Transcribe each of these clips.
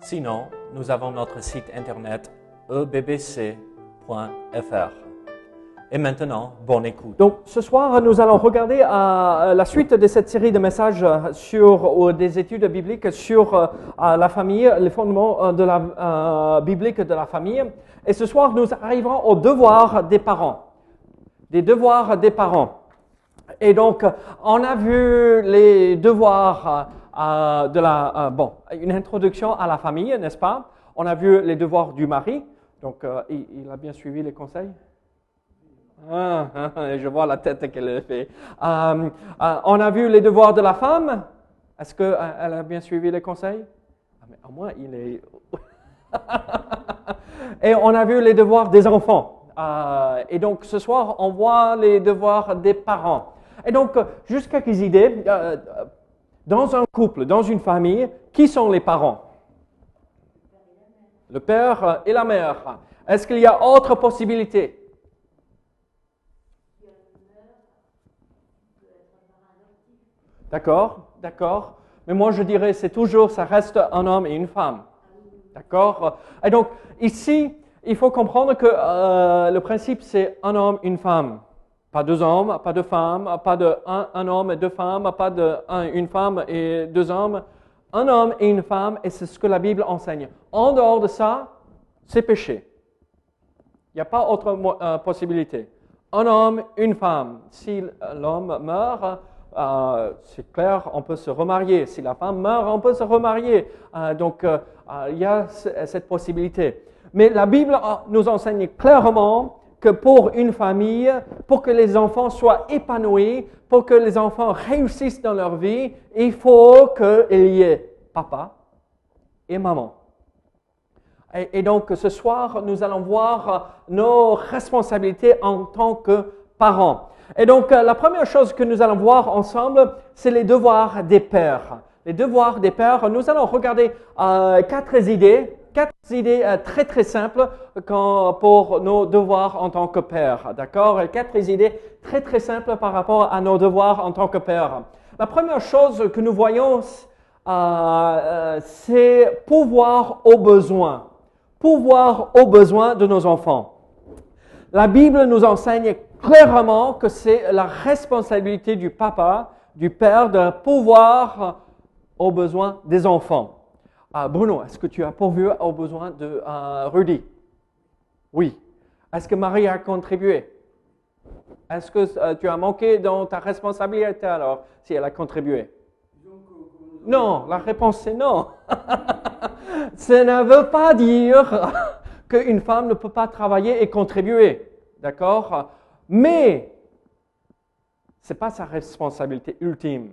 Sinon, nous avons notre site internet ebbc.fr. Et maintenant, bonne écoute. Donc ce soir, nous allons regarder euh, la suite de cette série de messages euh, sur des études bibliques sur euh, la famille, les fondements de la biblique de la famille. Et ce soir, nous arriverons aux devoirs des parents, des devoirs des parents. Et donc, on a vu les devoirs euh, de la, euh, bon, une introduction à la famille, n'est-ce pas? On a vu les devoirs du mari. Donc, euh, il, a bien suivi les conseils? Ah, ah, ah, je vois la tête qu'elle fait. On a vu les devoirs de la femme. Est-ce qu'elle a bien suivi les conseils? Ah, mais Au moins, il est. et on a vu les devoirs des enfants. Et donc, ce soir, on voit les devois des parents. Et donc, juste quelques idées. Euh, dans un couple, dans une famille, qui sont les parents? Le père et la mère. Est-ce qu'il y a autre possibilité? D'accord, d'accord. Mais moi, je dirais, c'est toujours, ça reste un homme et une femme. D'accord? Et donc, ici, il faut comprendre que euh, le principe, c'est un homme, une femme. Pas deux hommes, pas deux femmes, pas un, homme et deux femmes, pas une femme et deux hommes. Un homme et une femme, et c'est ce que la Bible enseigne. En dehors de ça, c'est péché. Il n'y a pas autre euh, possibilité. Un homme, une femme. Si l'homme meurt, euh, c'est clair, on peut se remarier. Si la femme meurt, on peut se remarier. Euh, donc, il y a ce- cette possibilité. Mais la Bible nous enseigne clairement que pour une famille, pour que les enfants soient épanouis, pour que les enfants réussissent dans leur vie, il faut qu'il y ait papa et maman. Et, donc ce soir, nous allons voir nos responsabilités en tant que parents. Et donc la première chose que nous allons voir ensemble, c'est les devoirs des pères. Les devoirs des pères, nous allons regarder euh, quatre idées, quatre idées euh, très très simples pour nos devoirs en tant que pères. D'accord? Quatre idées très très simples par rapport à nos devoirs en tant que pères. La première chose que nous voyons, euh, euh, c'est pouvoir aux besoins. Pouvoir aux besoins de nos enfants. La Bible nous enseigne clairement que c'est la responsabilité du papa, du père, de pouvoir aux besoins des enfants. Ah, Bruno, est-ce que tu as pourvu aux besoins de euh, Rudy? Oui. Est-ce que Marie a contribué? Est-ce que euh, tu as manqué dans ta responsabilité alors si elle a contribué? Non, la réponse c'est non. Ça ne veut pas dire qu'une femme ne peut pas travailler et contribuer. D'accord? Mais ce n'est pas sa responsabilité ultime.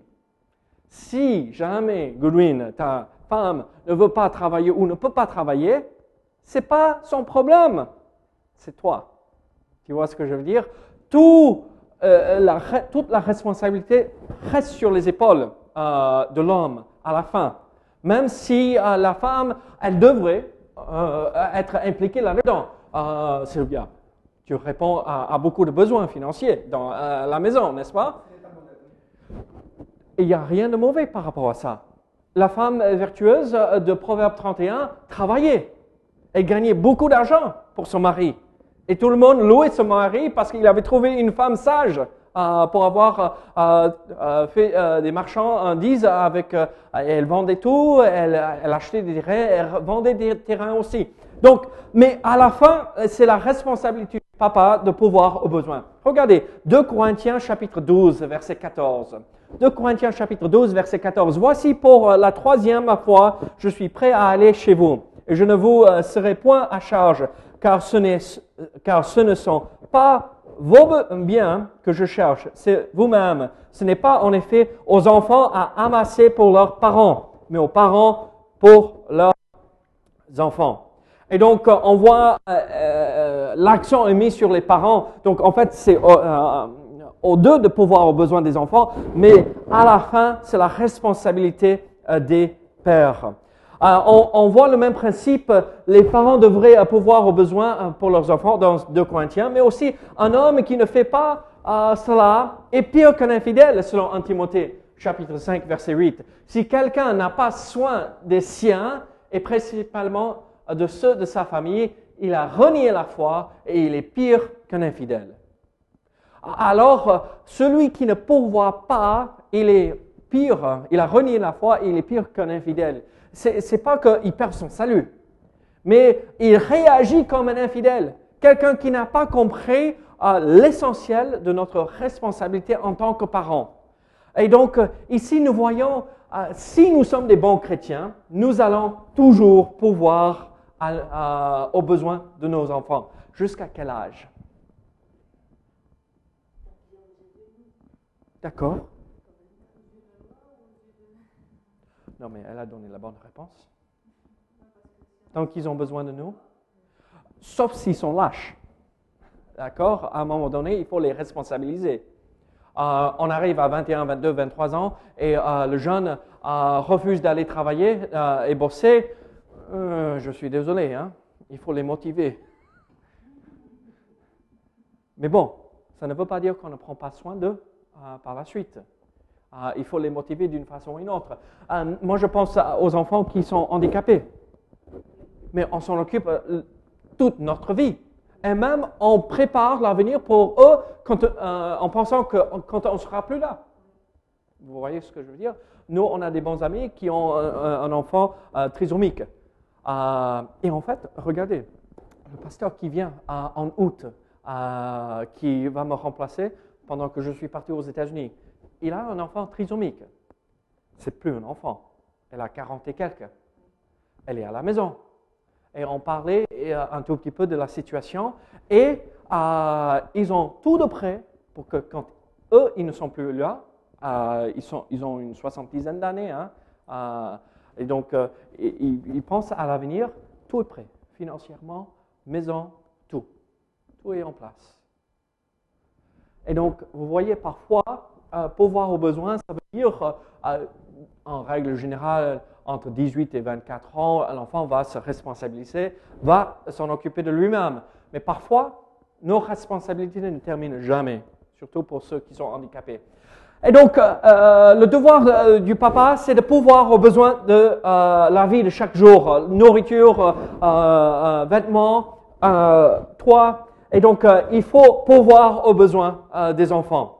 Si jamais, Goodwin, ta ne veut pas travailler ou ne peut pas travailler, ce n'est pas son problème. C'est toi. Tu vois ce que je veux dire? Euh, Toute la responsabilité reste sur les épaules euh, de l'homme à la fin. Même si euh, la femme, elle devrait être impliquée là-dedans. Sylvia, tu réponds à, à beaucoup de besoins financiers dans la maison, n'est-ce pas? Il n'y a rien de mauvais par rapport à ça. La femme vertueuse de Proverbe 31 travaillait et gagnait beaucoup d'argent pour son mari. Et tout le monde louait son mari parce qu'il avait trouvé une femme sage euh, pour avoir euh, euh, fait des marchandises avec. elle vendait tout, elle, elle achetait des terrains, elle vendait des terrains aussi. Donc, mais à la fin, c'est la responsabilité papa de pouvoir aux besoins. Regardez, 2 Corinthiens chapitre 12, verset 14. 2 Corinthiens chapitre 12, verset 14. Voici pour euh, la troisième fois, je suis prêt à aller chez vous, et je ne vous euh, serai point à charge, car ce, n'est, car ce ne sont pas vos biens que je cherche, c'est vous-même. Ce n'est pas en effet aux enfants à amasser pour leurs parents, mais aux parents pour leurs enfants. Et donc, euh, on voit euh, euh, l'accent est mis sur les parents. Donc, en fait, c'est aux deux de pouvoir aux besoins des enfants, mais à la fin, c'est la responsabilité des pères. On, voit le même principe. Les parents devraient pouvoir aux besoins pour leurs enfants dans 2 Corinthiens, mais aussi un homme qui ne fait pas cela est pire qu'un infidèle, selon 1 Timothée chapitre 5, verset 8. Si quelqu'un n'a pas soin des siens, et principalement de ceux de sa famille, il a renié la foi et il est pire qu'un infidèle. Alors, celui qui ne pourvoit pas, il est pire, il a renié la foi et il est pire qu'un infidèle. C'est, n'est pas qu'il perd son salut, mais il réagit comme un infidèle. Quelqu'un qui n'a pas compris euh, l'essentiel de notre responsabilité en tant que parents. Et donc, euh, ici, nous voyons, euh, si nous sommes des bons chrétiens, nous allons toujours pouvoir aux besoins de nos enfants. Jusqu'à quel âge? D'accord Non, mais elle a donné la bonne réponse. Tant qu'ils ont besoin de nous, sauf s'ils sont lâches. D'accord? À un moment donné, il faut les responsabiliser. Euh, on arrive à 21, 22, 23 ans et euh, le jeune euh, refuse d'aller travailler et bosser. Je suis désolé, hein? il faut les motiver. Mais bon, ça ne veut pas dire qu'on ne prend pas soin d'eux par la suite. il faut les motiver d'une façon ou d'une autre. moi, je pense aux enfants qui sont handicapés. Mais on s'en occupe toute notre vie. Et même on prépare l'avenir pour eux euh, en pensant que quand on ne sera plus là. Vous voyez ce que je veux dire? Nous, on a des bons amis qui ont un, enfant euh, trisomique. Euh, et en fait, regardez, le pasteur qui vient en août, qui va me remplacer pendant que je suis parti aux États-Unis, il a un enfant trisomique. C'est plus un enfant. Elle a 40 et quelques. Elle est à la maison et on parlait euh, un tout petit peu de la situation. Et euh, ils ont tout de près pour que quand eux, ils ne sont plus là, euh, ils ont une soixantaine d'années, hein, et donc ils, ils, pensent à l'avenir, tout est prêt, financièrement, maison, tout. Tout est en place. Et donc, vous voyez, parfois, pouvoir aux besoins, ça veut dire, en règle générale, entre 18 et 24 ans, l'enfant va se responsabiliser, va s'en occuper de lui-même. Mais parfois, nos responsabilités ne terminent jamais, surtout pour ceux qui sont handicapés. Et donc, euh, euh, le devoir euh, du papa, c'est de pouvoir aux besoins de la vie de chaque jour, nourriture, vêtements, toit. Et donc, il faut pouvoir aux besoins des enfants.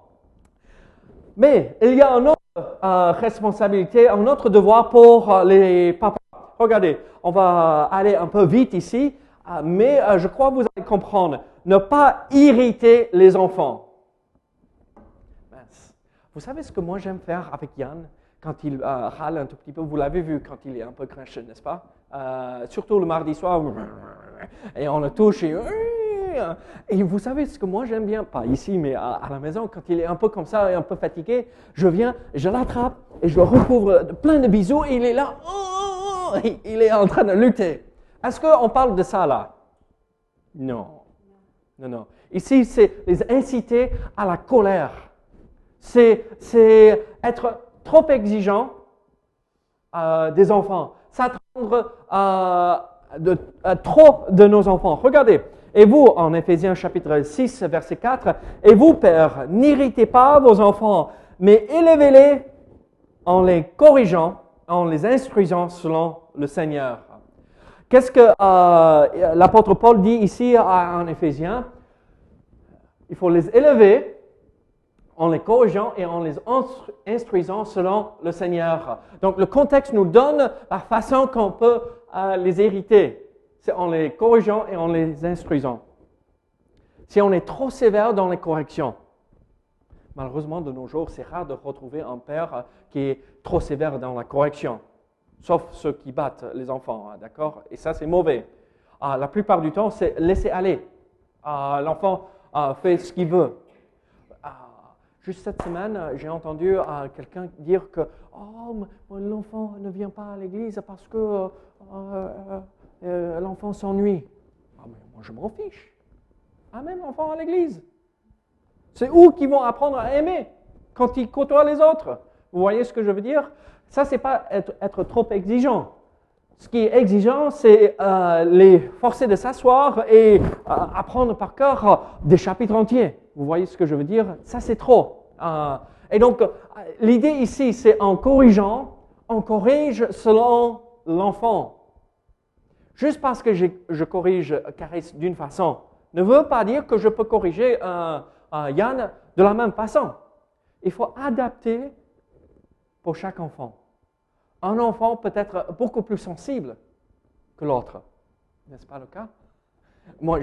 Mais il y a un autre responsabilité, un autre devoir pour les papas. Regardez, on va aller un peu vite ici, mais je crois que vous allez comprendre. Ne pas irriter les enfants. Vous savez ce que moi j'aime faire avec Yann quand il râle un tout petit peu? Vous l'avez vu quand il est un peu grincheux, n'est-ce pas? Surtout le mardi soir, et on le touche et et vous savez ce que moi j'aime bien, pas ici, mais à, la maison, quand il est un peu comme ça et un peu fatigué, je viens, je l'attrape et je le recouvre de plein de bisous et il est là, il est en train de lutter. Est-ce qu'on parle de ça là? Non. Non, non. Ici, c'est les inciter à la colère. C'est être trop exigeant euh, des enfants. S'attendre à, trop de nos enfants. Regardez, et vous, en Éphésiens chapitre 6, verset 4, et vous, pères, n'irritez pas vos enfants, mais élevez-les en les corrigeant, en les instruisant selon le Seigneur. Qu'est-ce que euh, l'apôtre Paul dit ici en Éphésiens? Il faut les élever en les corrigeant et en les instruisant selon le Seigneur. Donc le contexte nous donne la façon qu'on peut euh, les hériter c'est en les corrigeant et en les instruisant. Si on est trop sévère dans les corrections, malheureusement de nos jours, c'est rare de retrouver un père qui est trop sévère dans la correction, sauf ceux qui battent les enfants, hein, d'accord? Et ça, c'est mauvais. Ah, la plupart du temps, c'est laisser aller. Ah, l'enfant ah, fait ce qu'il veut. Juste cette semaine, j'ai entendu quelqu'un dire que oh, l'enfant ne vient pas à l'église parce que euh, euh, l'enfant s'ennuie. Ah, moi, je m'en fiche. Amène l'enfant à l'église. C'est eux qui vont apprendre à aimer quand ils côtoient les autres? Vous voyez ce que je veux dire? Ça, c'est pas être, trop exigeant. Ce qui est exigeant, c'est euh, les forcer de s'asseoir et euh, apprendre par cœur euh, des chapitres entiers. Vous voyez ce que je veux dire? Ça, c'est trop. et donc, l'idée ici, c'est en corrigeant, on corrige selon l'enfant. Juste parce que je, corrige Caris d'une façon, ne veut pas dire que je peux corriger Yann de la même façon. Il faut adapter pour chaque enfant. Un enfant peut être beaucoup plus sensible que l'autre. N'est-ce pas le cas? Moi,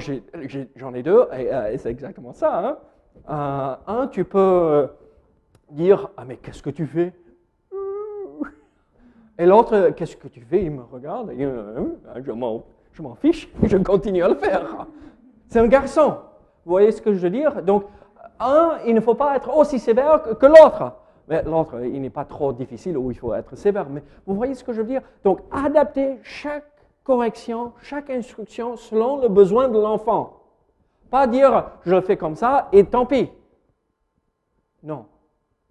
j'en ai, deux, euh, et, c'est exactement ça. Hein. Euh, un, tu peux dire Ah, mais qu'est-ce que tu fais? Et l'autre, qu'est-ce que tu fais? Il me regarde, et, euh, je m'en fiche, je continue à le faire. C'est un garçon. Vous voyez ce que je veux dire? Donc, un, il ne faut pas être aussi sévère que l'autre. Mais l'autre, il n'est pas trop difficile où il faut être sévère. Mais vous voyez ce que je veux dire? Donc, adapter chaque correction, chaque instruction selon le besoin de l'enfant. Pas dire je le fais comme ça et tant pis. Non.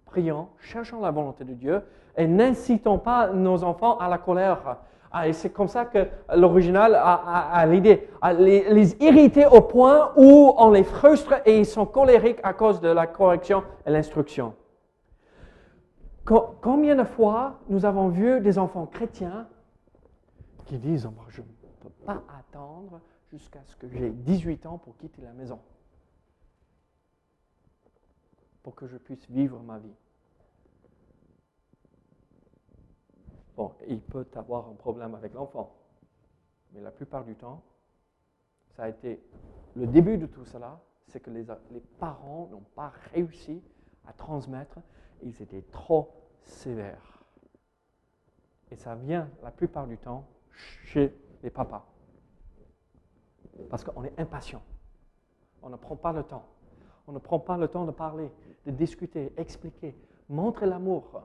Prions, cherchons la volonté de Dieu et n'incitons pas nos enfants à la colère. Ah, c'est comme ça que l'original a, l'idée, à les, les, irriter au point où on les frustre et ils sont colériques à cause de la correction et l'instruction. Combien de fois nous avons vu des enfants chrétiens qui disent Je ne peux pas attendre jusqu'à ce que j'ai 18 ans pour quitter la maison, pour que je puisse vivre ma vie. Bon, il peut avoir un problème avec l'enfant, mais la plupart du temps, ça a été le début de tout cela, c'est que les parents n'ont pas réussi à transmettre ils étaient trop sévères. Et ça vient la plupart du temps chez les papas. Parce qu'on est impatient. On ne prend pas le temps. On ne prend pas le temps de parler, de discuter, expliquer, montrer l'amour.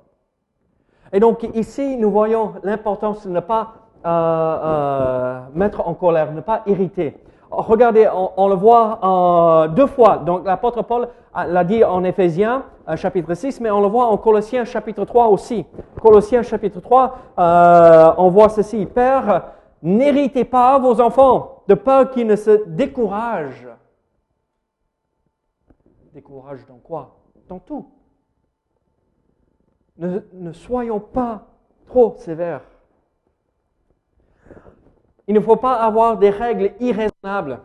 Et donc ici, nous voyons l'importance de ne pas euh, euh, mettre en colère, ne pas irriter. Regardez, on, le voit euh, deux fois. Donc l'apôtre Paul l'a dit en Éphésiens chapitre 6, mais on le voit en Colossiens chapitre 3 aussi. Colossiens chapitre 3, on voit ceci. Père, n'héritez pas vos enfants de peur qu'ils ne se découragent. Découragent dans quoi? Dans tout. ne soyons pas trop sévères. Il ne faut pas avoir des règles irraisonnables.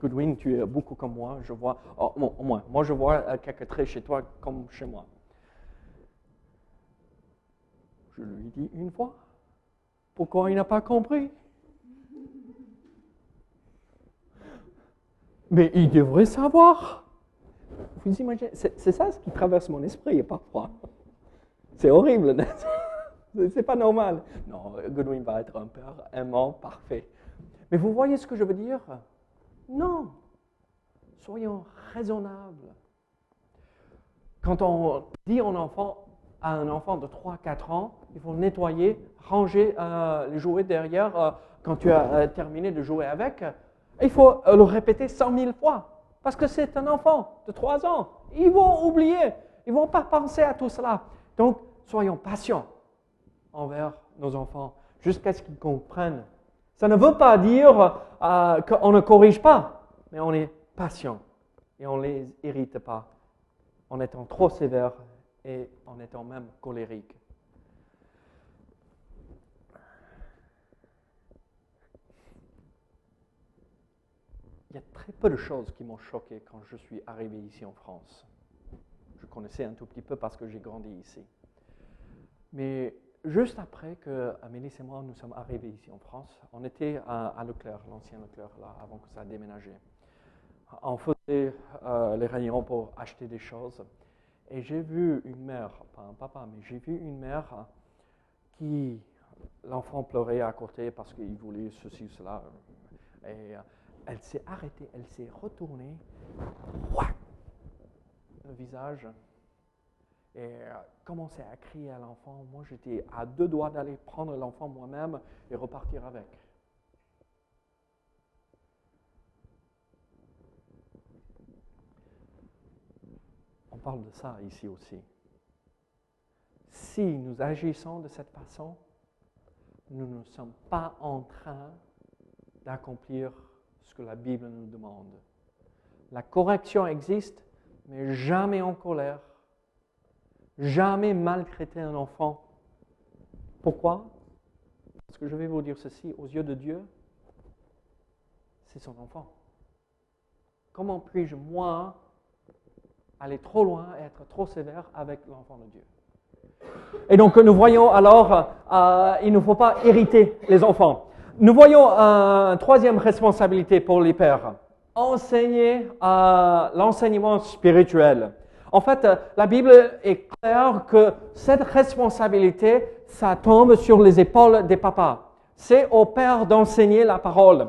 Goodwin, tu es beaucoup comme moi. Je vois, oh, au moins, moi je vois euh, quelques traits chez toi comme chez moi. Je lui dis une fois. Pourquoi il n'a pas compris? Mais il devrait savoir. Vous imaginez, c'est ça ce qui traverse mon esprit parfois. C'est horrible, n'est-ce pas? C'est pas normal. Non, Godwin va être un père aimant, parfait. Mais vous voyez ce que je veux dire? Non. Soyons raisonnables. Quand on dit un enfant, à un enfant de 3-4 ans, il faut nettoyer, ranger euh, les jouets derrière euh, quand tu as euh, terminé de jouer avec. Il faut le répéter 100 000 fois. Parce que c'est un enfant de 3 ans. Ils vont oublier. Ils ne vont pas penser à tout cela. Donc, soyons patients envers nos enfants jusqu'à ce qu'ils comprennent. Ça ne veut pas dire euh, qu'on ne corrige pas, mais on est patient et on ne les irrite pas en étant trop sévère et en étant même colérique. Il y a très peu de choses qui m'ont choqué quand je suis arrivé ici en France. Je connaissais un tout petit peu parce que j'ai grandi ici. Mais juste après que Amélie et moi nous sommes arrivés ici en France, on était à, Leclerc, l'ancien Leclerc, là, avant que ça a déménagé. On faisait euh, les réunions pour acheter des choses. Et j'ai vu une mère, pas un papa, mais j'ai vu une mère qui, l'enfant pleurait à côté parce qu'il voulait ceci ou cela. Et euh, elle s'est arrêtée, elle s'est retournée, le visage et euh, commencer à crier à l'enfant. Moi, j'étais à deux doigts d'aller prendre l'enfant moi-même et repartir avec. On parle de ça ici aussi. Si nous agissons de cette façon, nous ne sommes pas en train d'accomplir ce que la Bible nous demande. La correction existe, mais jamais en colère, jamais maltraiter un enfant. Pourquoi? Parce que je vais vous dire ceci, aux yeux de Dieu, c'est son enfant. Comment puis-je, moi, aller trop loin et être trop sévère avec l'enfant de Dieu? Et donc nous voyons alors, euh, il ne faut pas hériter les enfants. Nous voyons une troisième responsabilité pour les pères, enseigner euh, l'enseignement spirituel. En fait, la Bible est claire que cette responsabilité, ça tombe sur les épaules des papas. C'est au père d'enseigner la parole.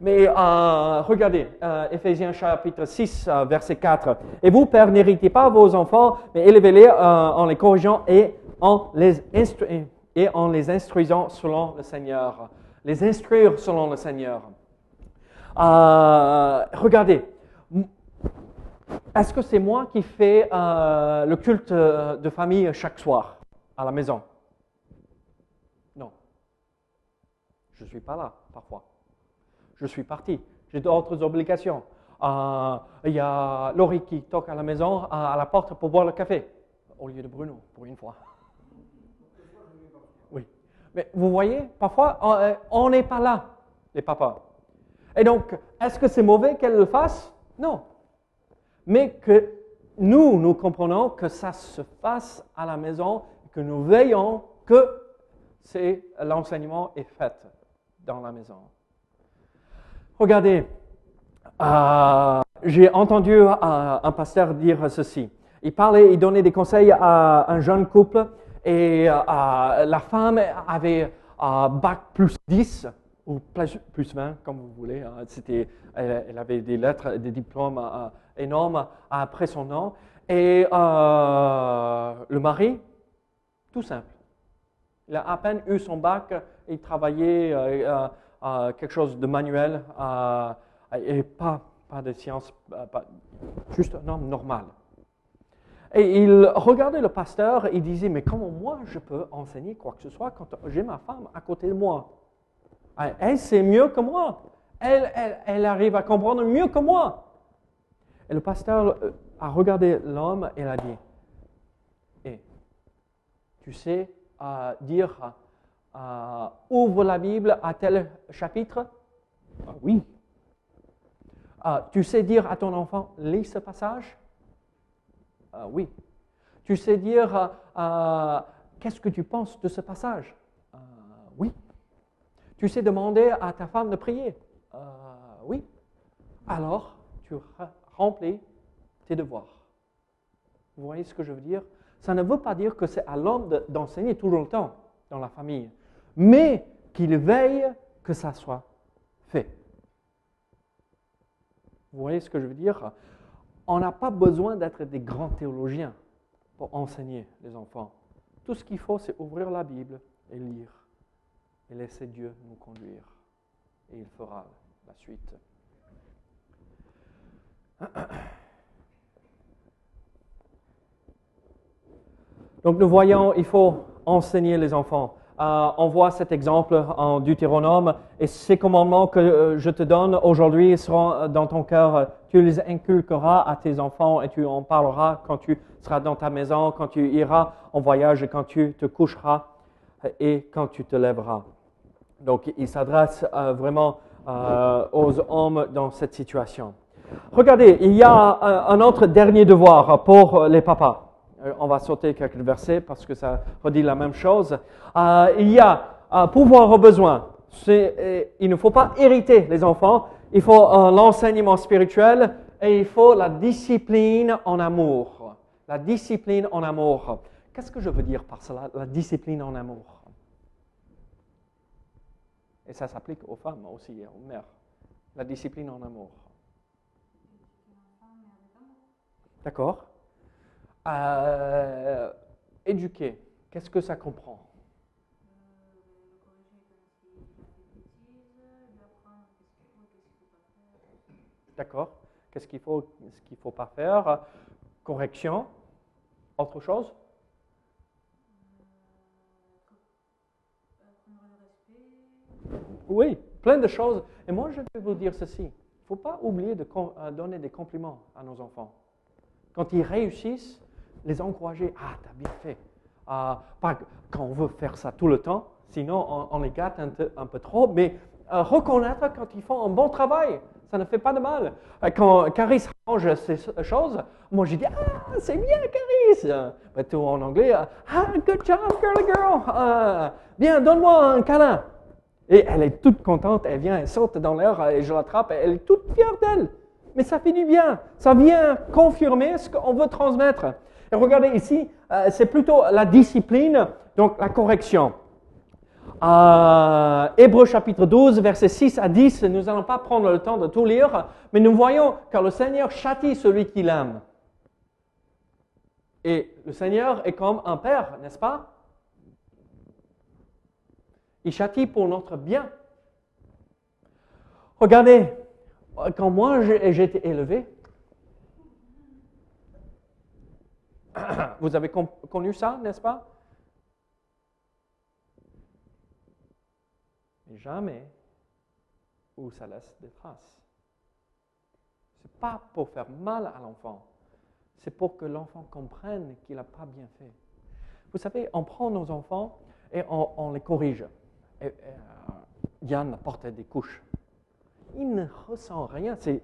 Mais euh, regardez, euh, Éphésiens chapitre 6, euh, verset 4. Et vous, pères, n'héritez pas vos enfants, mais élevez-les en les corrigeant et en les instruisant selon le Seigneur. Les instruire selon le Seigneur. regardez, est-ce que c'est moi qui fais le culte de famille chaque soir à la maison? Non. Je ne suis pas là parfois je suis parti. J'ai d'autres obligations. Euh, il y a Laurie qui toque à la maison, à la porte pour boire le café, au lieu de Bruno, pour une fois. Oui. Mais vous voyez, parfois, on n'est pas là, les papas. Et donc, est-ce que c'est mauvais qu'elle le fasse? Non. Mais que nous, nous comprenons que ça se fasse à la maison, que nous veillons que l'enseignement est fait dans la maison. Regardez, euh, j'ai entendu euh, un pasteur dire ceci. Il parlait, il donnait des conseils à un jeune couple et euh, la femme avait bac plus 10 ou plus, 20, comme vous voulez. Hein. Elle, avait des lettres, des diplômes énormes après son nom. Et le mari, tout simple. Il a à peine eu son bac, il travaillait quelque chose de manuel et pas, pas de science, juste un homme normal. Et il regardait le pasteur et disait, mais comment moi je peux enseigner quoi que ce soit quand j'ai ma femme à côté de moi? Elle sait mieux que moi. Elle, elle, elle, arrive à comprendre mieux que moi. Et le pasteur euh, a regardé l'homme et a dit, tu sais dire ouvre la Bible à tel chapitre? Ah Oui. Euh, tu sais dire à ton enfant, lis ce passage? Euh, Oui. Tu sais dire, qu'est-ce que tu penses de ce passage? Oui. Tu sais demander à ta femme de prier? Oui. Alors, tu remplis tes devoirs. Vous voyez ce que je veux dire? Ça ne veut pas dire que c'est à l'homme d'enseigner tout le temps dans la famille mais qu'il veille que ça soit fait. Vous voyez ce que je veux dire? On n'a pas besoin d'être des grands théologiens pour enseigner les enfants. Tout ce qu'il faut, c'est ouvrir la Bible et lire et laisser Dieu nous conduire. Et il fera la suite. Donc nous voyons, il faut enseigner les enfants. Euh, on voit cet exemple en Deutéronome, et ces commandements que euh, je te donne aujourd'hui seront dans ton cœur. Tu les inculqueras à tes enfants et tu en parleras quand tu seras dans ta maison, quand tu iras en voyage quand tu te coucheras et quand tu te lèveras. Donc, il s'adresse euh, vraiment aux hommes dans cette situation. Regardez, il y a un autre dernier devoir pour les papas. Euh, on va sauter quelques versets parce que ça redit la même chose. Euh, il y a un pouvoir au besoin. Euh, il ne faut pas hériter les enfants. Il faut l'enseignement spirituel et il faut la discipline en amour. La discipline en amour. Qu'est-ce que je veux dire par cela, la discipline en amour? Et ça s'applique aux femmes aussi, aux mères. La discipline en amour. D'accord euh, éduquer, qu'est-ce que ça comprend? D'accord Qu'est-ce qu'il faut, ce qu'il ne faut pas faire? Correction. Autre chose? Oui, plein de choses. Et moi, je vais vous dire ceci. Il ne faut pas oublier de euh, donner des compliments à nos enfants. Quand ils réussissent, les encourager. Ah, tu as bien fait. Ah, pas quand on veut faire ça tout le temps, sinon on, les gâte un, peu trop, mais euh, reconnaître quand ils font un bon travail, ça ne fait pas de mal. Euh, quand Caris range ces choses, moi j'ai dit Ah, c'est bien Caris ben, Tout en anglais Ah, good job, girly girl Bien, donne-moi un câlin et elle est toute contente, elle vient, elle saute dans l'air et je l'attrape, elle est toute fière d'elle. Mais ça fait du bien, ça vient confirmer ce qu'on veut transmettre. Et regardez ici, euh, c'est plutôt la discipline, donc la correction. Euh, Hébreu chapitre 12, versets 6 à 10, nous n'allons pas prendre le temps de tout lire, mais nous voyons que le Seigneur châtie celui qui l'aime. Et le Seigneur est comme un père, n'est-ce pas? Il châtie pour notre bien. Regardez, quand moi été élevé, vous avez connu ça, n'est-ce pas? Mais jamais où ça laisse des traces. Ce n'est pas pour faire mal à l'enfant, c'est pour que l'enfant comprenne qu'il n'a pas bien fait. Vous savez, on prend nos enfants et on les corrige. Euh, Yann portait des couches. Il ne ressent rien, c'est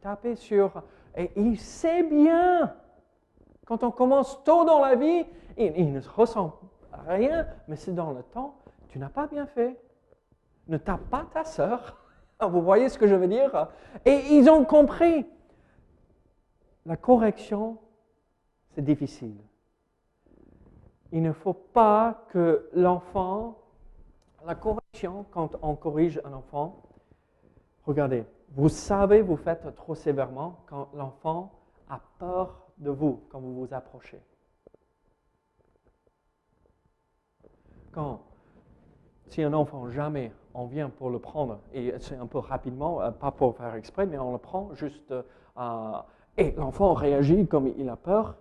taper sur... Et il sait bien, quand on commence tôt dans la vie, il, ne ressent rien, mais c'est dans le temps, tu n'as pas bien fait. Ne tape pas ta sœur. Vous voyez ce que je veux dire? Et ils ont compris. La correction, c'est difficile. Il ne faut pas que l'enfant la correction, quand on corrige un enfant, regardez, vous savez, vous faites trop sévèrement quand l'enfant a peur de vous, quand vous vous approchez. Quand, si un enfant, jamais, on vient pour le prendre, et c'est un peu rapidement, euh, pas pour faire exprès, mais on le prend juste, euh, et l'enfant réagit comme il a peur,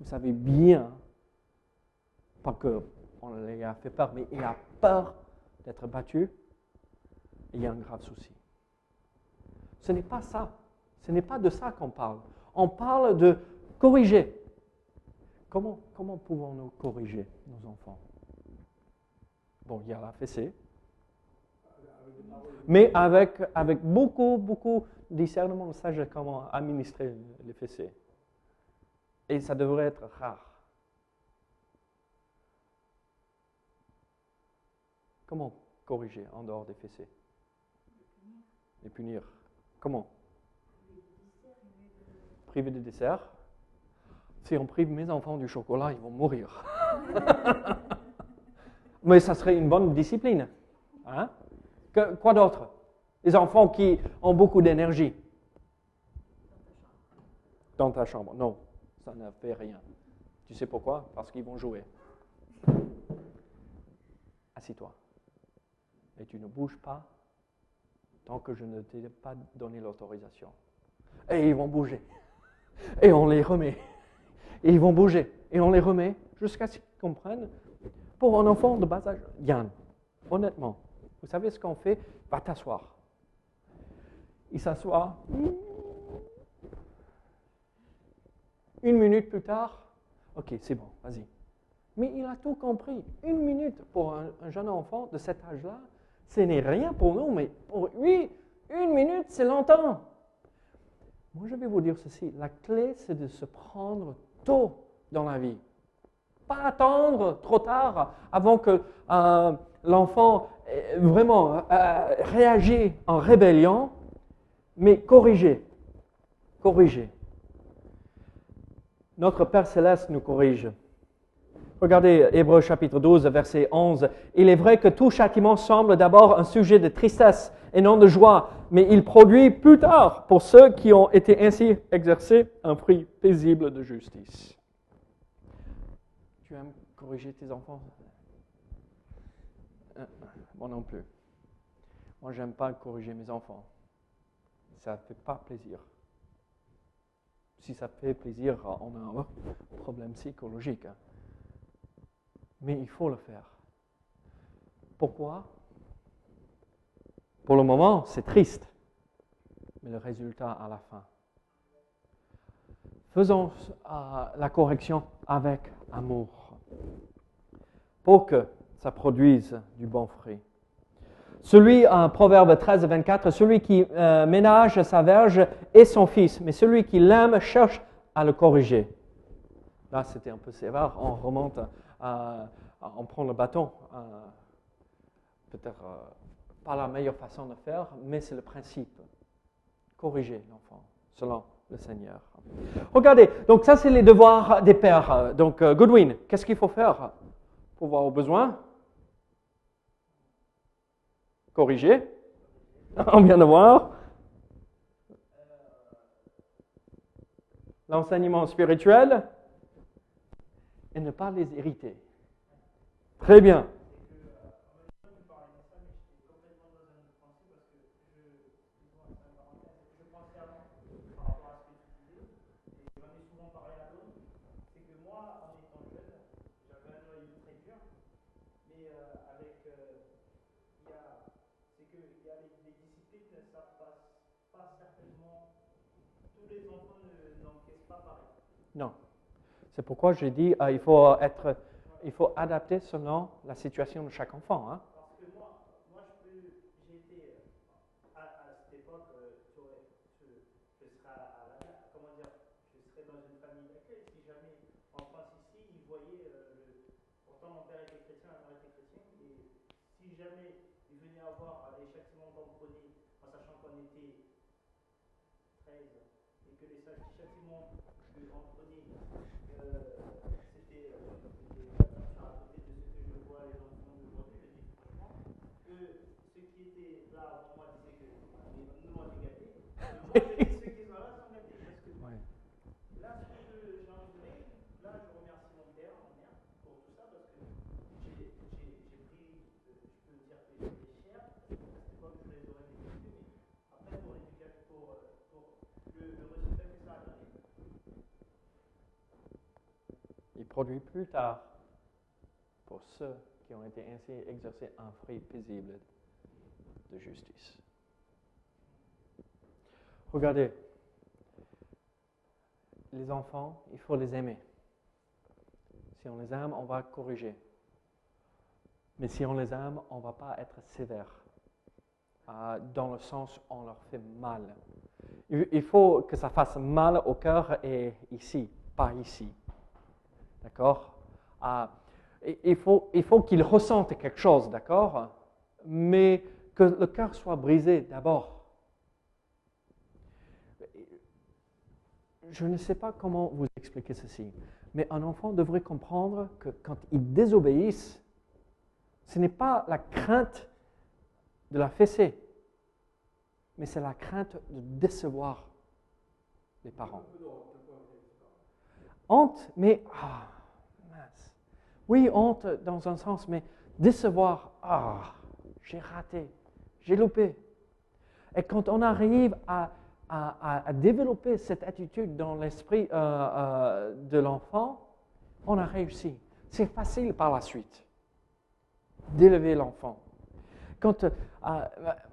vous savez bien, pas que on lui a fait peur, mais il a peur d'être battu, il y a un grave souci. Ce n'est pas ça. Ce n'est pas de ça qu'on parle. On parle de corriger. Comment, pouvons-nous corriger nos enfants? Bon, il y a la fessée, mais avec, avec beaucoup, beaucoup de discernement, sage comment administrer les fessées. Et ça devrait être rare. Comment corriger en dehors des fessées? Les punir. Comment? Priver des desserts. Si on prive mes enfants du chocolat, ils vont mourir. Mais ça serait une bonne discipline. Hein? quoi d'autre? Les enfants qui ont beaucoup d'énergie. Dans ta chambre. Non, ça ne fait rien. Tu sais pourquoi? Parce qu'ils vont jouer. Assis-toi et tu ne bouges pas tant que je ne t'ai pas donné l'autorisation. Et ils vont bouger. Et on les remet. Et ils vont bouger. Et on les remet jusqu'à ce qu'ils comprennent. Pour un enfant de bas âge, Yann, honnêtement, vous savez ce qu'on fait? Va t'asseoir. Il s'assoit. Une minute plus tard, ok, c'est bon, vas-y. Mais il a tout compris. Une minute pour un, un jeune enfant de cet âge-là, ce n'est rien pour nous, mais pour lui, une minute, c'est longtemps. Moi, je vais vous dire ceci. La clé, c'est de se prendre tôt dans la vie. Pas attendre trop tard avant que euh, l'enfant vraiment euh, réagisse en rébellion, mais corriger. Corriger. Notre Père céleste nous corrige. Regardez Hébreu chapitre 12, verset 11. Il est vrai que tout châtiment semble d'abord un sujet de tristesse et non de joie, mais il produit plus tard, pour ceux qui ont été ainsi exercés, un fruit paisible de justice. Tu aimes corriger tes enfants? Euh, Moi non plus. Moi, j'aime pas corriger mes enfants. Ça ne fait pas plaisir. Si ça fait plaisir, on a un problème psychologique. hein. Mais il faut le faire. Pourquoi? Pour le moment, c'est triste, mais le résultat à la fin. Faisons euh, la correction avec amour pour que ça produise du bon fruit. Celui, en Proverbe 13, 24, celui qui euh, ménage sa verge est son fils, mais celui qui l'aime cherche à le corriger. Là, c'était un peu sévère. On remonte, on prend le bâton. euh, Peut-être euh, pas la meilleure façon de faire, mais c'est le principe. Corriger l'enfant, selon le Seigneur. Regardez, donc ça, c'est les devoirs des pères. Donc, euh, Goodwin, qu'est-ce qu'il faut faire pour voir aux besoins Corriger. On vient de voir. L'enseignement spirituel et ne pas les irriter. Très bien. Non. C'est pourquoi j'ai dit euh, il faut adapter selon la situation de chaque enfant. hein. Ouais. Il produit plus tard pour ceux qui ont été ainsi exercés un fruit paisible de justice. Regardez, les enfants, il faut les aimer. Si on les aime, on va corriger. Mais si on les aime, on ne va pas être sévère. euh, dans le sens on leur fait mal. Il faut que ça fasse mal au cœur et ici, pas ici. D'accord Ah, Il faut, il faut qu'ils ressentent quelque chose, d'accord Mais que le cœur soit brisé d'abord. Je ne sais pas comment vous expliquer ceci, mais un enfant devrait comprendre que quand il désobéisse, ce n'est pas la crainte de la fessée, mais c'est la crainte de décevoir les parents. Honte, mais ah, mince. Oui, honte dans un sens, mais décevoir, ah, j'ai raté, j'ai loupé. Et quand on arrive à, développer cette attitude dans l'esprit euh, euh, de l'enfant, on a réussi. C'est facile par la suite d'élever l'enfant. Quand, euh,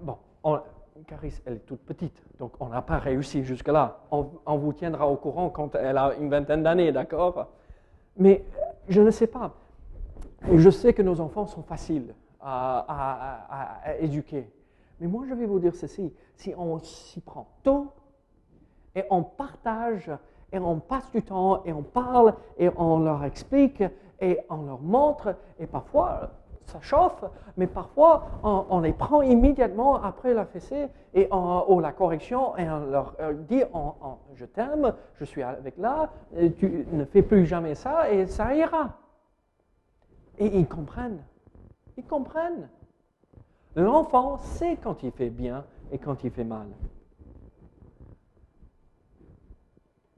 bon, on- Caris, elle est toute petite, donc on n'a pas réussi jusque-là. On, vous tiendra au courant quand elle a une vingtaine d'années, d'accord? Mais je ne sais pas. Je sais que nos enfants sont faciles à- à éduquer. Mais moi, je vais vous dire ceci. Si on s'y prend tôt et on partage et on passe du temps et on parle et on leur explique et on leur montre et parfois ça chauffe, mais parfois on, les prend immédiatement après la fessée et on- ou la correction et on leur euh, dit je t'aime, je suis avec là, tu ne fais plus jamais ça et ça ira. Et ils comprennent. Ils comprennent. L'enfant sait quand il fait bien et quand il fait mal.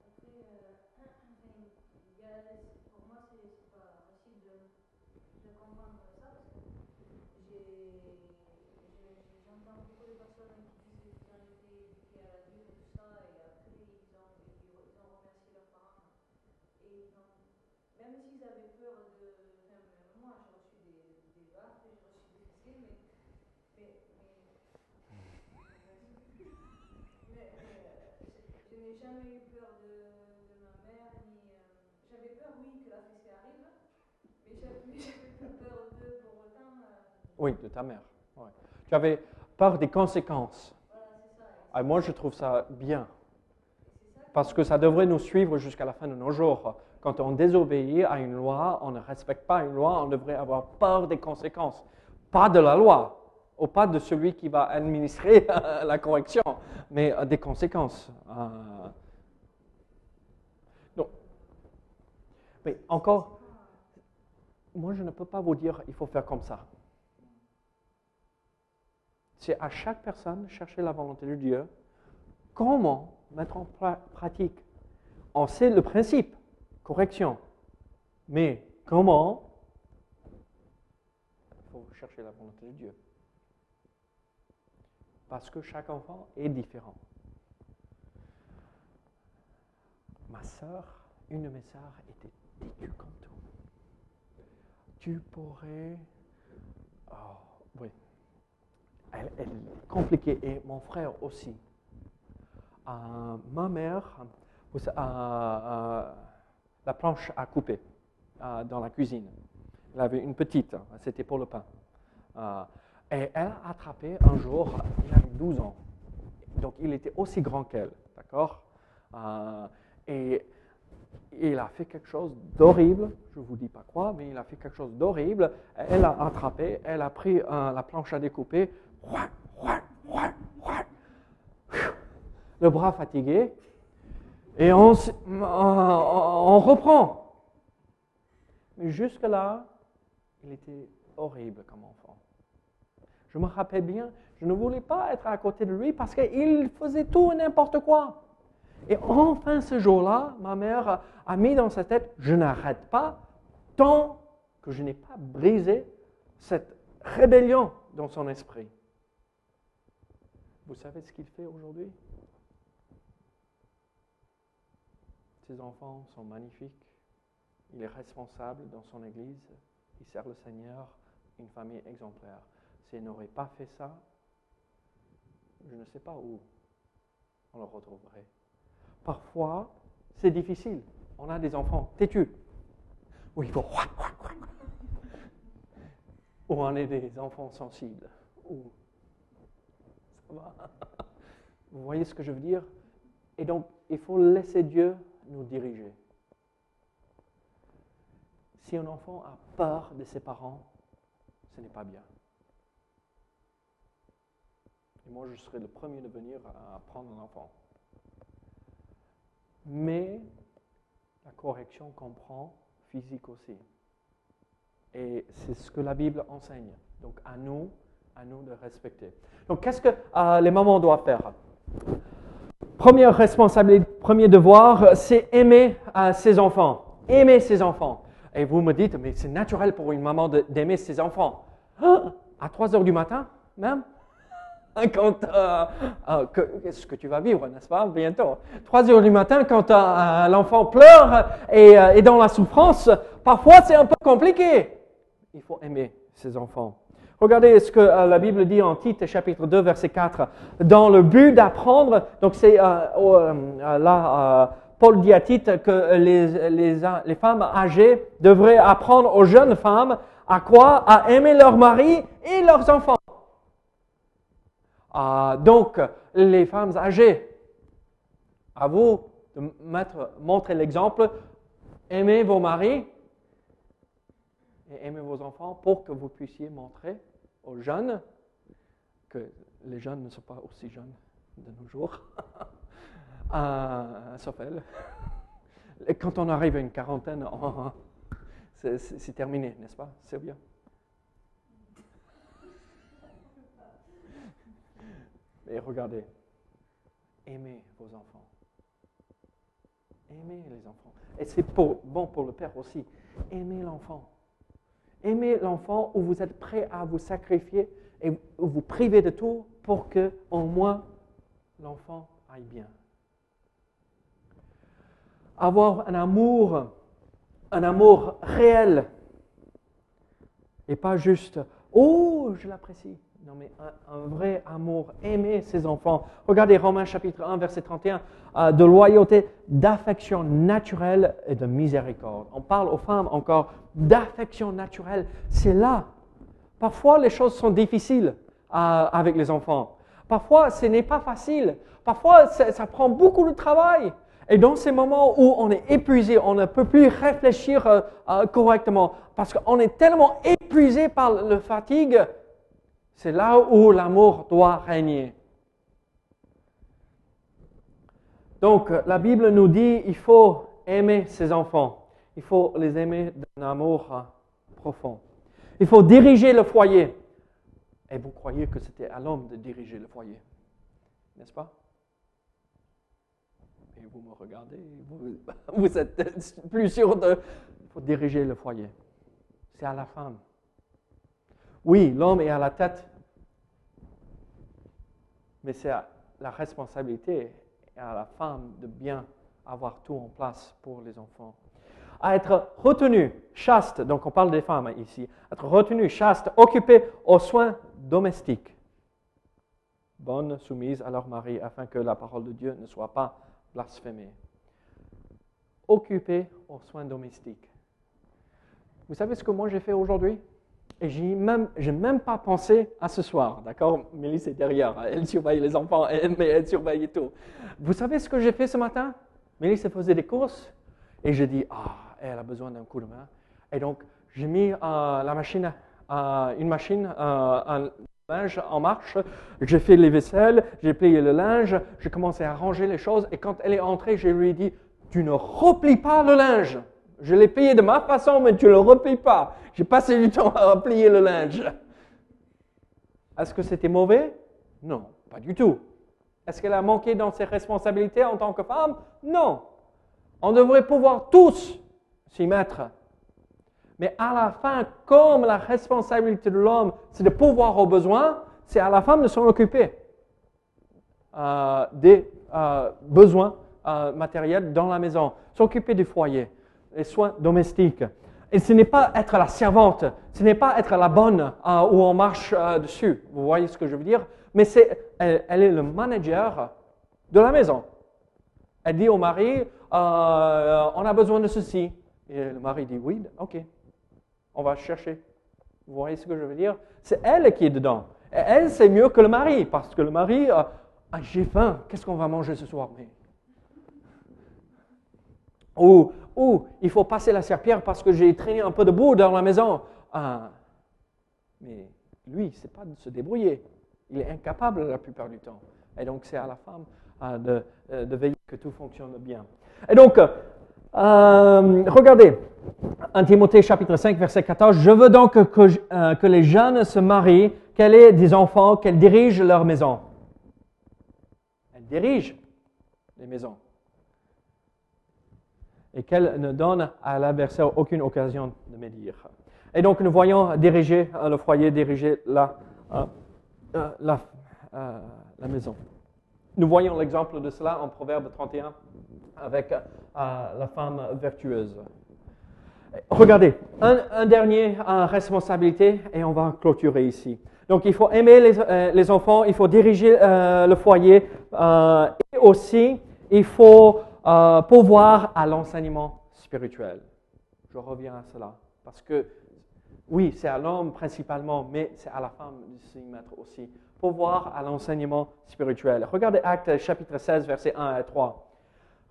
Après, euh, il y a des- pour moi, c'est c'est pas facile de, de comprendre ça parce que j'ai- j'ai- j'entends beaucoup de personnes qui disent qu'ils ont été éduqués à la Bible et tout ça, et après ils ont, ils, ils ont même s'ils avaient peur de. Même moi, j'ai reçu des, des baffes, j'ai reçu des fessées, mais. Mais. Mais. mais, euh, je, je n'ai jamais eu peur de, de ma mère, ni. euh, j'avais peur, oui, que la fessée arrive, mais j'avais peur d'eux pour autant. euh, Oui, de ta mère. ouais. Tu avais peur des conséquences. voilà, ça. Ah, moi, je trouve ça bien. Ça Parce que ça devrait nous suivre jusqu'à la fin de nos jours. Quand on désobéit à une loi, on ne respecte pas une loi, on devrait avoir peur des conséquences. Pas de la loi, ou pas de celui qui va administrer la correction, mais euh, des conséquences. Euh, Donc, mais encore, moi je ne peux pas vous dire il faut faire comme ça. C'est à chaque personne chercher la volonté de Dieu comment mettre en pra- pratique? On sait le principe, correction, mais comment Il faut chercher la volonté de Dieu. Parce que chaque enfant est différent. Ma sœur, une de mes sœurs, était têtue comme tout. Tu pourrais... Oh, oui. Elle, est compliquée. Et mon frère aussi. Euh, ma mère, euh, euh, la planche à couper euh, dans la cuisine. Elle avait une petite, c'était pour le pain. Euh, et elle a attrapé un jour, il avait 12 ans. Donc il était aussi grand qu'elle, d'accord? Euh, Et il a fait quelque chose d'horrible, je ne vous dis pas quoi, mais il a fait quelque chose d'horrible. Elle a attrapé, elle a pris la planche à découper, le bras fatigué, et on, reprend. Mais jusque-là, il était horrible comme enfant. Je me rappelle bien, je ne voulais pas être à côté de lui parce qu'il faisait tout et n'importe quoi. Et enfin, ce jour-là, ma mère a mis dans sa tête, je n'arrête pas tant que je n'ai pas brisé cette rébellion dans son esprit. Vous savez ce qu'il fait aujourd'hui? Ses enfants sont magnifiques. Il est responsable dans son église. Il sert le Seigneur, une famille exemplaire. S'il n'aurait pas fait ça, je ne sais pas où on le retrouverait. Parfois, c'est difficile. On a des enfants têtus. Où il faut. Ou on est des enfants sensibles. Ça va. Vous voyez ce que je veux dire? Et donc, il faut laisser Dieu nous diriger. Si un enfant a peur de ses parents, ce n'est pas bien. Et moi, je serai le premier de venir à prendre un enfant. Mais la correction comprend physique aussi. Et c'est ce que la Bible enseigne. Donc à nous, à nous de respecter. Donc qu'est-ce que euh, les mamans doivent faire? Première responsabilité, premier devoir, c'est aimer euh, ses enfants. Aimer ses enfants. Et vous me dites, mais c'est naturel pour une maman d'aimer ses enfants. Ah, à 3 heures du matin, même? Quand, euh, euh, que- qu'est-ce que tu vas vivre, n'est-ce pas, bientôt 3 heures du matin, quand l'enfant pleure et est dans la souffrance, parfois c'est un peu compliqué. Il faut aimer ses enfants. Regardez ce que euh, la Bible dit en Tite, chapitre 2, verset 4. Dans le but d'apprendre, donc c'est euh, euh, là, Paul dit à Tite que les, les, les femmes âgées devraient apprendre aux jeunes femmes à quoi? À aimer leur mari et leurs enfants. Ah, donc, les femmes âgées, à vous de mettre, montrer l'exemple, aimez vos maris et aimez vos enfants pour que vous puissiez montrer aux jeunes que les jeunes ne sont pas aussi jeunes de nos jours, euh, sauf elle. Et quand on arrive à une quarantaine, on- c'est- terminé, n'est-ce pas C'est bien. Et regardez, aimez vos enfants. Aimez les enfants. Et c'est bon pour le père aussi. Aimez l'enfant. Aimez l'enfant où vous êtes prêt à vous sacrifier et vous privez de tout pour que au moins l'enfant aille bien. Avoir un amour un amour réel et pas juste oh je l'apprécie. Non mais un, vrai amour, aimer ses enfants. Regardez Romains chapitre 1 verset 31 euh, de loyauté, d'affection naturelle et de miséricorde. On parle aux femmes encore d'affection naturelle. C'est là. Parfois les choses sont difficiles euh, avec les enfants. Parfois ce n'est pas facile. Parfois ça, ça prend beaucoup de travail. Et dans ces moments où on est épuisé, on ne peut plus réfléchir euh, euh, correctement parce qu'on est tellement épuisé par la fatigue, c'est là où l'amour doit régner. Donc, la Bible nous dit il faut aimer ses enfants. Il faut les aimer d'un amour euh, profond. Il faut diriger le foyer. Et vous croyez que c'était à l'homme de diriger le foyer, n'est-ce pas? Et vous me regardez, vous êtes plus sûr de... Il faut diriger le foyer. C'est à la femme. Oui, l'homme est à la tête, mais c'est la responsabilité à la femme de bien avoir tout en place pour les enfants. À être retenu, chaste, donc on parle des femmes ici, être retenu, chaste, occupé aux soins domestiques, bonne, soumise à leur mari, afin que la parole de Dieu ne soit pas blasphémée. Occupé aux soins domestiques. Vous savez ce que moi j'ai fait aujourd'hui? Et j'ai même, même pas pensé à ce soir, d'accord? Mélisse est derrière, elle surveille les enfants, elle surveille tout. Vous savez ce que j'ai fait ce matin? Mélisse faisait des courses et j'ai dit, ah, elle a besoin d'un coup de main. Et donc, j'ai mis euh, la machine, euh, une machine, euh, un linge en marche, j'ai fait les vaisselles, j'ai plié le linge, j'ai commencé à ranger les choses et quand elle est entrée, je lui ai dit, tu ne replies pas le linge. Je l'ai payé de ma façon, mais tu ne le replies pas. J'ai passé du temps à replier le linge. Est-ce que c'était mauvais? Non, pas du tout. Est-ce qu'elle a manqué dans ses responsabilités en tant que femme? Non. On devrait pouvoir tous s'y mettre. Mais à la fin, comme la responsabilité de l'homme, c'est de pouvoir aux besoins, c'est à la femme de s'en occuper euh, des euh, besoins euh, matériels dans la maison, s'occuper du foyer, les soins domestiques. Et ce n'est pas être la servante, ce n'est pas être la bonne euh, où on marche euh, dessus. Vous voyez ce que je veux dire? Mais c'est, elle, est le manager de la maison. Elle dit au mari, euh, on a besoin de ceci. Et le mari dit, oui, ok, on va chercher. Vous voyez ce que je veux dire? C'est elle qui est dedans. Et elle, c'est mieux que le mari, parce que le mari, euh, ah, j'ai faim, qu'est-ce qu'on va manger ce soir? Ou, il faut passer la serpillère parce que j'ai traîné un peu de boue dans la maison. Ah, mais lui, sait pas de se débrouiller. Il est incapable la plupart du temps. Et donc, c'est à la femme euh, de, euh, de veiller que tout fonctionne bien. Et donc, euh, regardez, 1 Timothée chapitre 5, verset 14, Je veux donc que, que les jeunes se marient, qu'elles aient des enfants, qu'elles dirigent leur maison. Elles dirigent les maisons. Et qu'elles ne donnent à l'adversaire aucune occasion de médire. Et donc nous voyons diriger euh, le foyer, diriger la, euh, euh, la, euh, la maison. Nous voyons l'exemple de cela en Proverbe 31 avec euh, la femme vertueuse. Regardez, un, un dernier responsabilité et on va clôturer ici. Donc il faut aimer les, les enfants, il faut diriger le foyer et aussi il faut euh, pourvoir à l'enseignement spirituel. Je reviens à cela parce que oui, c'est à l'homme principalement, mais c'est à la femme de s'y mettre aussi. Pourvoir à l'enseignement spirituel. Regardez Actes chapitre 16, versets 1 à 3.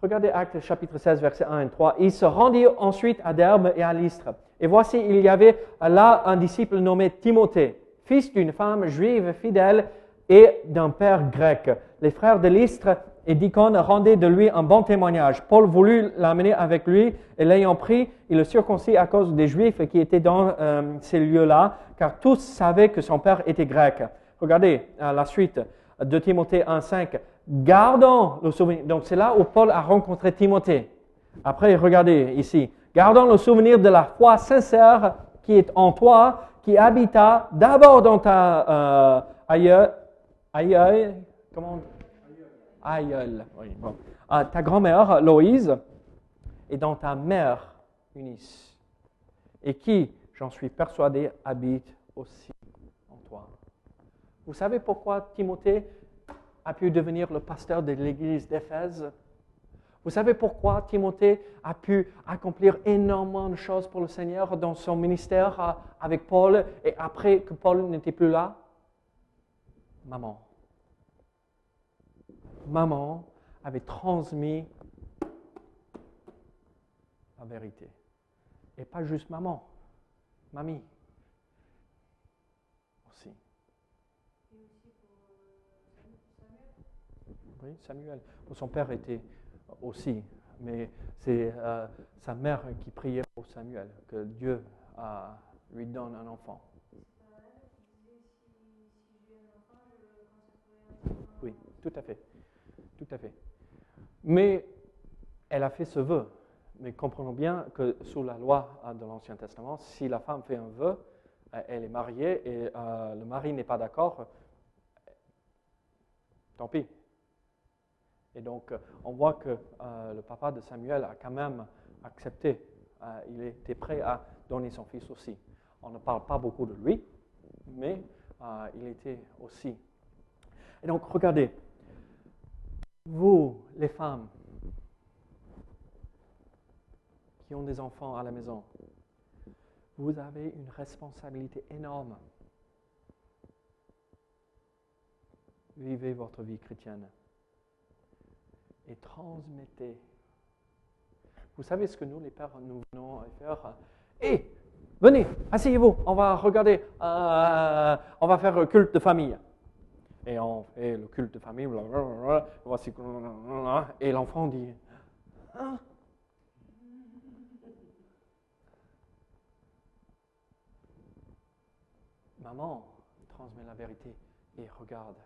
Regardez Actes chapitre 16, versets 1 et 3. Il se rendit ensuite à Derbe et à Lystre. Et voici, il y avait là un disciple nommé Timothée, fils d'une femme juive fidèle et d'un père grec. Les frères de Lystre et d'Icône rendaient de lui un bon témoignage. Paul voulut l'amener avec lui et l'ayant pris, il le circoncit à cause des Juifs qui étaient dans euh, ces lieux-là, car tous savaient que son père était grec. Regardez la suite de Timothée 1.5. Gardons le souvenir. Donc c'est là où Paul a rencontré Timothée. Après, regardez ici. Gardons le souvenir de la foi sincère qui est en toi, qui habita d'abord dans ta euh, aïeul, comment on Aïeul, oui, bon. Ah, ta grand-mère, Loïse, et dans ta mère, unissent et qui, j'en suis persuadé, habite aussi en toi. Vous savez pourquoi Timothée a pu devenir le pasteur de l'église d'Éphèse? Vous savez pourquoi Timothée a pu accomplir énormément de choses pour le Seigneur dans son ministère euh, avec Paul et après que Paul n'était plus là? Maman. Maman avait transmis la vérité. Et pas juste maman, mamie aussi. Oui, Samuel. Son père était aussi, mais c'est euh, sa mère qui priait pour Samuel, que Dieu euh, lui donne un enfant. Oui, tout à fait. Tout à fait. Mais elle a fait ce vœu. Mais comprenons bien que sous la loi euh, de l'Ancien Testament, si la femme fait un vœu, euh, elle est mariée et euh, le mari n'est pas d'accord, tant pis. Et donc, on voit que euh, le papa de Samuel a quand même accepté. Il était prêt à donner son fils aussi. On ne parle pas beaucoup de lui, mais il était aussi. Et donc, regardez, vous, les femmes, qui ont des enfants à la maison, vous avez une responsabilité énorme. Vivez votre vie chrétienne et transmettez. Vous savez ce que nous, les pères, nous venons faire? Hé, venez, asseyez-vous, on va regarder, euh, on va faire un culte de famille. Et on fait le culte de famille, voici, et l'enfant dit, Hein? Maman transmet la vérité et regarde.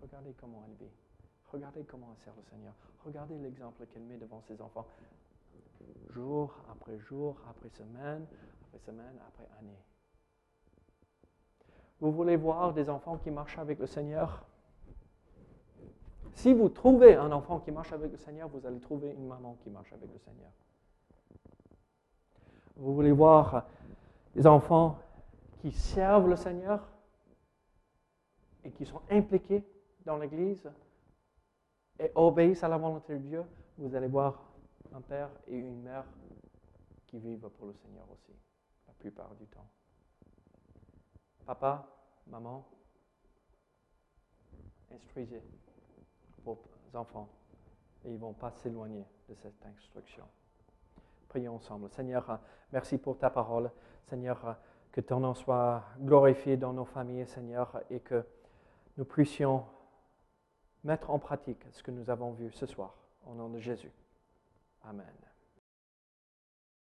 Regardez comment elle vit. Regardez comment elle sert le Seigneur. Regardez l'exemple qu'elle met devant ses enfants. Jour après jour, après semaine, après semaine, après année. Vous voulez voir des enfants qui marchent avec le Seigneur? Si vous trouvez un enfant qui marche avec le Seigneur, vous allez trouver une maman qui marche avec le Seigneur. Vous voulez voir des enfants qui servent le Seigneur et qui sont impliqués dans l'Église et obéissent à la volonté de Dieu, vous allez voir un père et une mère qui vivent pour le Seigneur aussi, la plupart du temps. Papa, maman, instruisez vos enfants et ils ne vont pas s'éloigner de cette instruction. Prions ensemble. Seigneur, merci pour ta parole. Seigneur, que ton nom soit glorifié dans nos familles, Seigneur, et que nous puissions mettre en pratique ce que nous avons vu ce soir. Au nom de Jésus. Amen.